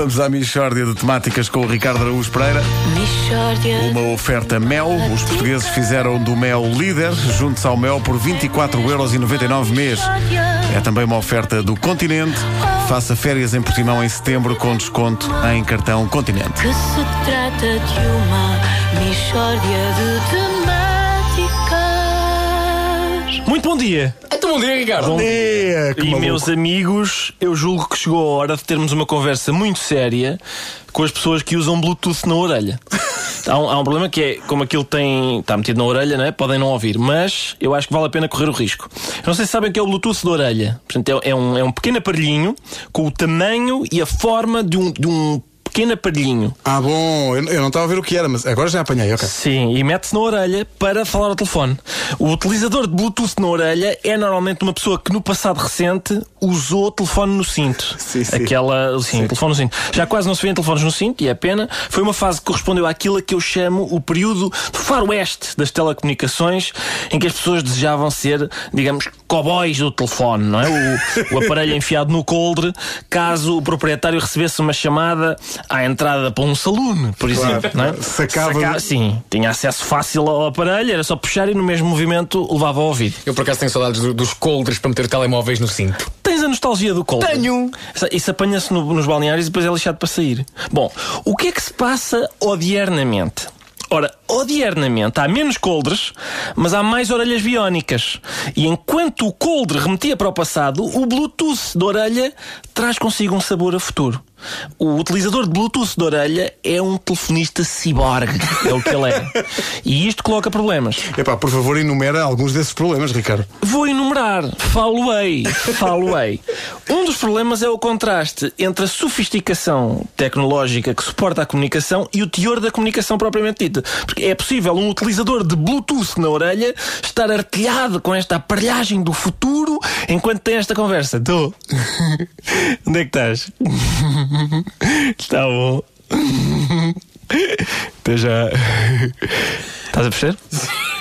Vamos à Michórdia de Temáticas com o Ricardo Araújo Pereira. Michórdia Uma oferta Mel. Os portugueses fizeram do Mel líder. Junte-se ao Mel por 24,99€ mês. É também uma oferta do Continente. Faça férias em Portimão em setembro com desconto em cartão Continente. que se trata de uma Michórdia de temáticas Muito bom dia. Bom dia, Ricardo. dia, que e maluco. meus amigos, eu julgo que chegou a hora de termos uma conversa muito séria com as pessoas que usam Bluetooth na orelha. Há um, há um problema que é, como aquilo tem, está metido na orelha, não é? podem não ouvir, mas eu acho que vale a pena correr o risco. Eu não sei se sabem o que é o Bluetooth da orelha. Portanto, é, é um, é um pequeno aparelhinho com o tamanho e a forma de um, de um pequeno aparelhinho. Ah, bom, eu, eu não estava a ver o que era, mas agora já apanhei, ok. Sim, e mete-se na orelha para falar ao telefone. O utilizador de Bluetooth na orelha é normalmente uma pessoa que no passado recente usou o telefone no cinto. Sim, sim. Aquela, sim, telefone no cinto. Já quase não se vêem telefones no cinto, e é pena. Foi uma fase que correspondeu àquilo a que eu chamo o período do faroeste das telecomunicações, em que as pessoas desejavam ser, digamos, cowboys do telefone, não é? O, o aparelho enfiado no coldre, caso o proprietário recebesse uma chamada à entrada para um saloon, por exemplo, não é? Sacava- Sim, tinha acesso fácil ao aparelho, era só puxar e no mesmo movimento levava ao ouvido. Eu por acaso tenho saudades do- dos coldres para meter telemóveis no cinto. Tens a nostalgia do coldre? Tenho. Isso- Isso apanha-se no- nos balneários e depois é lixado para sair. Bom, o que é que se passa odiernamente? Ora, odiernamente há menos coldres, mas há mais orelhas biónicas. E enquanto o coldre remetia para o passado, o Bluetooth da orelha traz consigo um sabor a futuro. O utilizador de Bluetooth da orelha é um telefonista ciborgue, é o que ele é. E isto coloca problemas. Epá, por favor, enumera alguns desses problemas, Ricardo. Vou enumerar. Falo-ei. Falo-ei. Um dos problemas é o contraste entre a sofisticação tecnológica que suporta a comunicação e o teor da comunicação propriamente dita. Porque é possível um utilizador de Bluetooth na orelha estar artilhado com esta aparelhagem do futuro enquanto tem esta conversa. Estou. Onde é que estás? Está bom. Até já. Estás a perceber?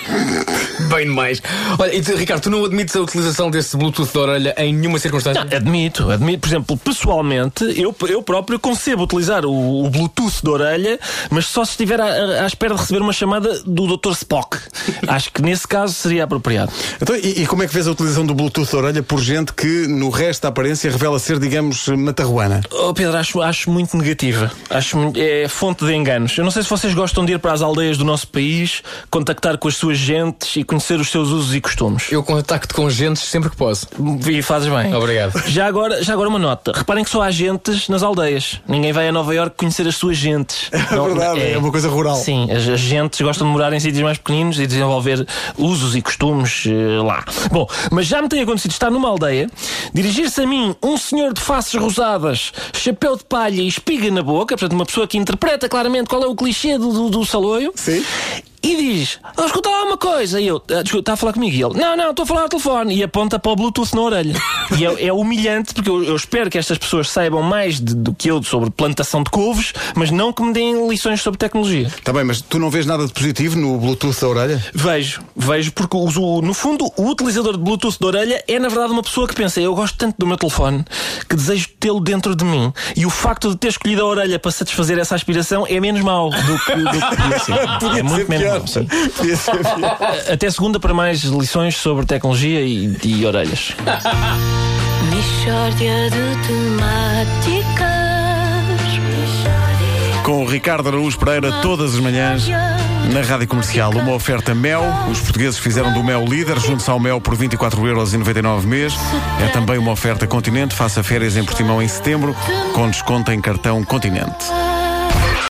Bem demais. Olha, e Ricardo, tu não admites a utilização desse Bluetooth da orelha em nenhuma circunstância? Não, admito, admito. Por exemplo, pessoalmente, eu, eu próprio concebo utilizar o, o Bluetooth da orelha, mas só se estiver à, à espera de receber uma chamada do Dr. Spock. Acho que nesse caso seria apropriado. Então, e, e como é que vês a utilização do Bluetooth da orelha por gente que, no resto da aparência, revela ser, digamos, matarruana? Oh, Pedro, acho, acho muito negativa. Acho é fonte de enganos. Eu não sei se vocês gostam de ir para as aldeias do nosso país, contactar com as suas gentes e conhecer os seus usos e costumes. Eu contacto com gentes sempre que posso. E fazes bem. Obrigado. Já agora, já agora uma nota. Reparem que só há gentes nas aldeias. Ninguém vai a Nova Iorque conhecer as suas gentes. É verdade, é uma coisa rural. Sim, as, as gentes gostam de morar em sítios mais pequeninos e desenvolver usos e costumes eh, lá. Bom, mas já me tem acontecido estar numa aldeia, dirigir-se a mim um senhor de faces rosadas, chapéu de palha e espiga na boca, portanto, uma pessoa que interpreta claramente qual é o clichê do, do, do saloio. Sim. E diz: oh, escuta lá uma coisa. E eu, "Ah, desculpa, está a falar comigo? E ele: Não, não, estou a falar ao telefone. E aponta para o Bluetooth na orelha. e é, é humilhante, porque eu, eu espero que estas pessoas saibam mais de- do que eu sobre plantação de couves, mas não que me deem lições sobre tecnologia. Está bem, mas tu não vês nada de positivo no Bluetooth da orelha? Vejo, vejo, porque o, o- no fundo o utilizador de Bluetooth de orelha é na verdade uma pessoa que pensa: eu gosto tanto do meu telefone que desejo tê-lo dentro de mim. E o facto de ter escolhido a orelha para satisfazer essa aspiração é menos mau do que, do que ser. é muito menos Até segunda para mais lições sobre tecnologia e, e orelhas. Michórdia de temáticas Com o Ricardo Araújo Pereira todas as manhãs na Rádio Comercial. Uma oferta Mel. Os portugueses fizeram do Mel líder. Junte-se ao Mel por 24,99€ mês. É também uma oferta Continente. Faça férias em Portimão em setembro com desconto em cartão Continente.